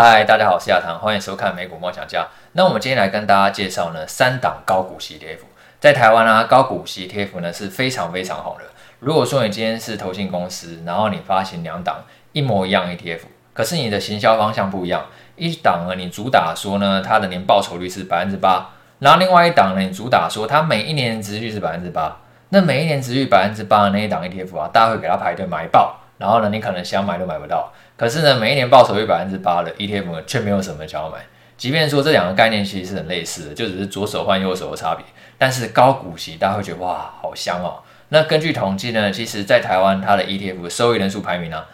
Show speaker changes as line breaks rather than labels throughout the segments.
嗨，大家好，我是亚堂，欢迎收看美股梦想家。那我们今天来跟大家介绍呢三档高股息 ETF，在台湾啊，高股息 ETF 呢是非常非常红的。如果说你今天是投信公司，然后你发行两档一模一样 ETF，可是你的行销方向不一样，一档呢你主打说呢它的年报酬率是百分之八，然后另外一档呢你主打说它每一年殖率是百分之八，那每一年殖率百分之八的那一档 ETF 啊，大家会给它排队买爆，然后呢你可能想买都买不到。可是呢，每一年报酬率百分之八的 ETF 呢，却没有什么人想要买。即便说这两个概念其实是很类似的，就只是左手换右手的差别。但是高股息，大家会觉得哇，好香哦。那根据统计呢，其实在台湾它的 ETF 收益人数排名呢、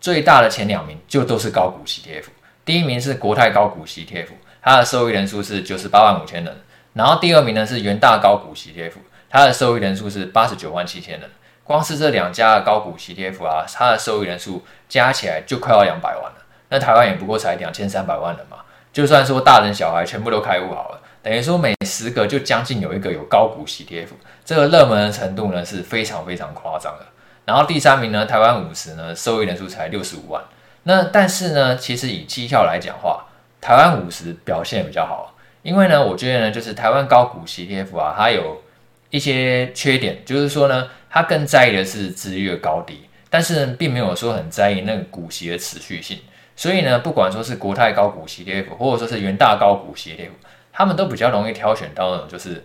最大的前两名就都是高股息 ETF。第一名是国泰高股息 ETF，它的收益人数是九十八万五千人。然后第二名呢是元大高股息 ETF，它的收益人数是八十九万七千人。光是这两家的高股息 T F 啊，它的收益人数加起来就快要两百万了。那台湾也不过才两千三百万人嘛。就算说大人小孩全部都开户好了，等于说每十个就将近有一个有高股息 ETF，这个热门的程度呢是非常非常夸张的。然后第三名呢，台湾五十呢，收益人数才六十五万。那但是呢，其实以绩效来讲话，台湾五十表现比较好，因为呢，我觉得呢，就是台湾高股息 T F 啊，它有一些缺点，就是说呢。他更在意的是殖利率的高低，但是呢，并没有说很在意那个股息的持续性。所以呢，不管说是国泰高股息 ETF，或者说是元大高股息 ETF，他们都比较容易挑选到那种就是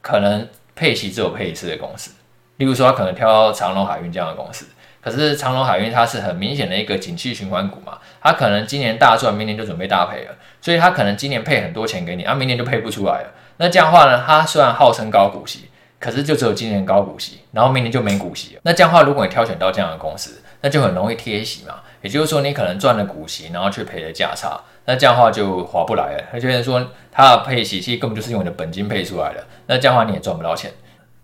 可能配息只有配一次的公司。例如说，他可能挑长隆海运这样的公司。可是长隆海运它是很明显的一个景气循环股嘛，它可能今年大赚，明年就准备大赔了，所以它可能今年配很多钱给你，啊，明年就配不出来了。那这样的话呢，它虽然号称高股息。可是就只有今年高股息，然后明年就没股息了。那这样的话，如果你挑选到这样的公司，那就很容易贴息嘛。也就是说，你可能赚了股息，然后却赔了价差，那这样的话就划不来了。而且说它的配息其实根本就是用你的本金配出来的，那这样的话你也赚不到钱。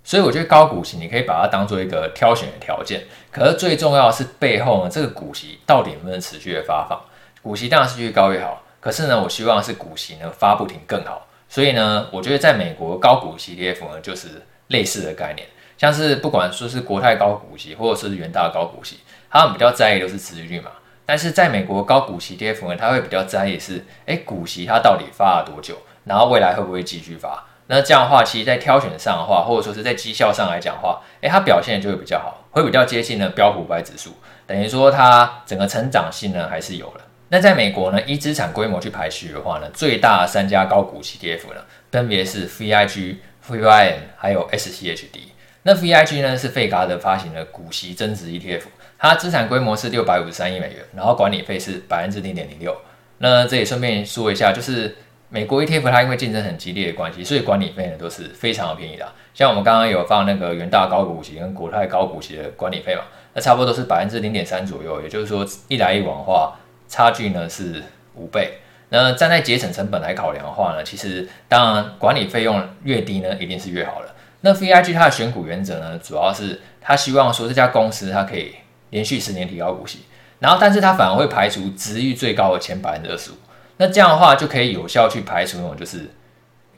所以我觉得高股息你可以把它当做一个挑选的条件。可是最重要的是背后呢，这个股息到底能不能持续的发放？股息当然是越高越好。可是呢，我希望是股息呢发不停更好。所以呢，我觉得在美国高股息 ETF 呢就是。类似的概念，像是不管说是国泰高股息，或者是元大高股息，他们比较在意的是殖利率嘛。但是在美国高股息 ETF 呢，他会比较在意是，哎，股息它到底发了多久，然后未来会不会继续发？那这样的话，其实在挑选上的话，或者说是在绩效上来讲的话，哎，它表现就会比较好，会比较接近呢标普五百指数，等于说它整个成长性呢还是有了。那在美国呢，以资产规模去排序的话呢，最大的三家高股息 ETF 呢，分别是 VIG。VIM 还有 SCHD，那 VIG 呢是费格德发行的股息增值 ETF，它资产规模是六百五十三亿美元，然后管理费是百分之零点零六。那这里顺便说一下，就是美国 ETF 它因为竞争很激烈的关系，所以管理费呢都是非常的便宜的。像我们刚刚有放那个元大高股息跟国泰高股息的管理费嘛，那差不多都是百分之零点三左右，也就是说一来一往的话，差距呢是五倍。那站在节省成本来考量的话呢，其实当然管理费用越低呢，一定是越好了。那 VIG 它的选股原则呢，主要是他希望说这家公司它可以连续十年提高股息，然后但是它反而会排除值域最高的前百分之二十五。那这样的话就可以有效去排除那种就是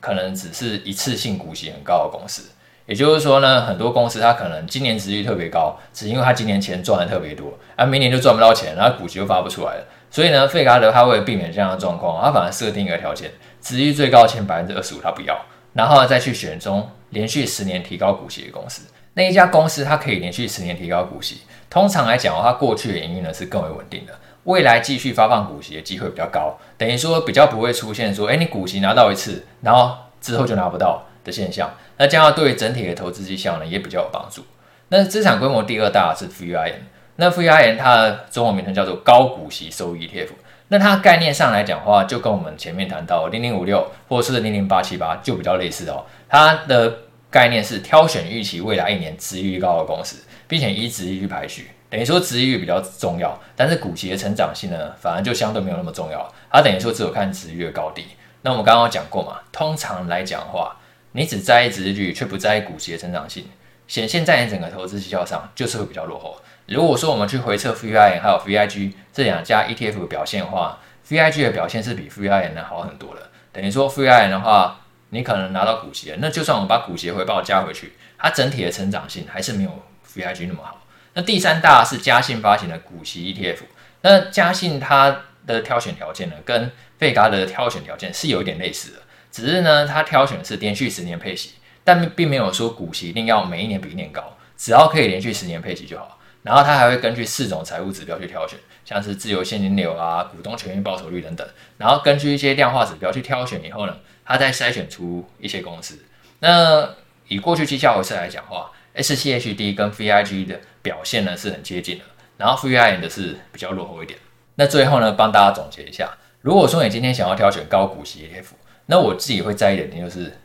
可能只是一次性股息很高的公司。也就是说呢，很多公司它可能今年殖利率特别高，只因为它今年钱赚的特别多，而明年就赚不到钱，然后股息就发不出来了。所以呢，费格德他为了避免这样的状况，他反而设定一个条件，值率最高前百分之二十五他不要，然后再去选中连续十年提高股息的公司。那一家公司它可以连续十年提高股息，通常来讲，它过去的营运呢是更为稳定的，未来继续发放股息的机会比较高，等于说比较不会出现说，哎，你股息拿到一次，然后之后就拿不到的现象。那这样对整体的投资绩效呢也比较有帮助。那资产规模第二大是 VIM。那 VIM 它的中文名称叫做高股息收益 ETF，那它概念上来讲的话，就跟我们前面谈到零零五六或者是零零八七八就比较类似哦。它的概念是挑选预期未来一年殖利率高的公司，并且以殖利率排序，等于说殖利率比较重要，但是股息的成长性呢，反而就相对没有那么重要。它等于说只有看殖利率的高低。那我们刚刚讲过嘛，通常来讲的话，你只在意殖利率，却不在意股息的成长性，显现在你整个投资绩效上就是会比较落后。如果说我们去回测 V I N 还有 VIG 这两家 ETF 的表现的话，VIG 的表现是比 VIM 呢好很多的。等于说 V I N 的话，你可能拿到股息，那就算我们把股息回报加回去，它整体的成长性还是没有 VIG 那么好。那第三大是嘉信发行的股息 ETF，那嘉信它的挑选条件呢，跟费嘎的挑选条件是有一点类似的，只是呢，它挑选的是连续十年配息，但并没有说股息一定要每一年比一年高，只要可以连续十年配息就好。然后它还会根据四种财务指标去挑选，像是自由现金流啊、股东权益报酬率等等，然后根据一些量化指标去挑选以后呢，它再筛选出一些公司。那以过去绩效回测来讲的话，SCHD 跟 VIG 的表现呢是很接近的，然后 VIG 的是比较落后一点。那最后呢，帮大家总结一下，如果说你今天想要挑选高股息 ETF，那我自己会在意的点就是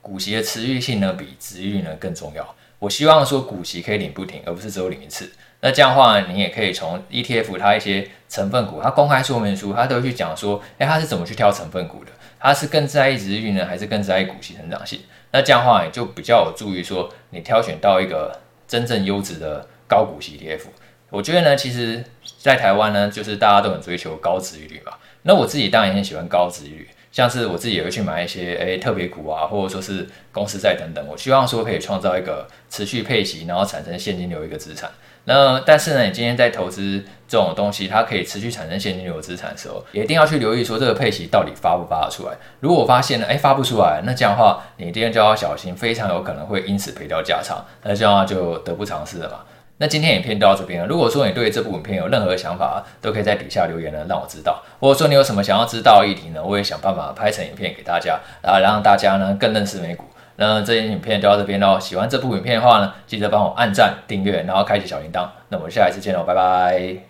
股息的持续性呢比殖利率呢更重要。我希望说股息可以领不停，而不是只有领一次。那这样的话，你也可以从 ETF 它一些成分股，它公开说明书，它都会去讲说，哎，它是怎么去挑成分股的？它是更在意殖利率呢，还是更在意股息成长性？那这样的话，也就比较有助于说你挑选到一个真正优质的高股息 ETF。我觉得呢，其实，在台湾呢，就是大家都很追求高殖利率嘛。那我自己当然也很喜欢高殖利率。像是我自己也会去买一些诶、特别股啊，或者说是公司债等等。我希望说可以创造一个持续配息，然后产生现金流一个资产。那但是呢，你今天在投资这种东西，它可以持续产生现金流资产的时候，也一定要去留意说这个配息到底发不发得出来。如果发现呢，诶、发不出来，那这样的话，你今天就要小心，非常有可能会因此赔掉价差。那这样的话就得不偿失了嘛。那今天影片就到这边了。如果说你对这部影片有任何想法，都可以在底下留言呢，让我知道。或者说你有什么想要知道的议题呢，我也想办法拍成影片给大家，然后让大家呢更认识美股。那这些影片就到这边喽。喜欢这部影片的话呢，记得帮我按赞、订阅，然后开启小铃铛。那我们下一次见喽，拜拜。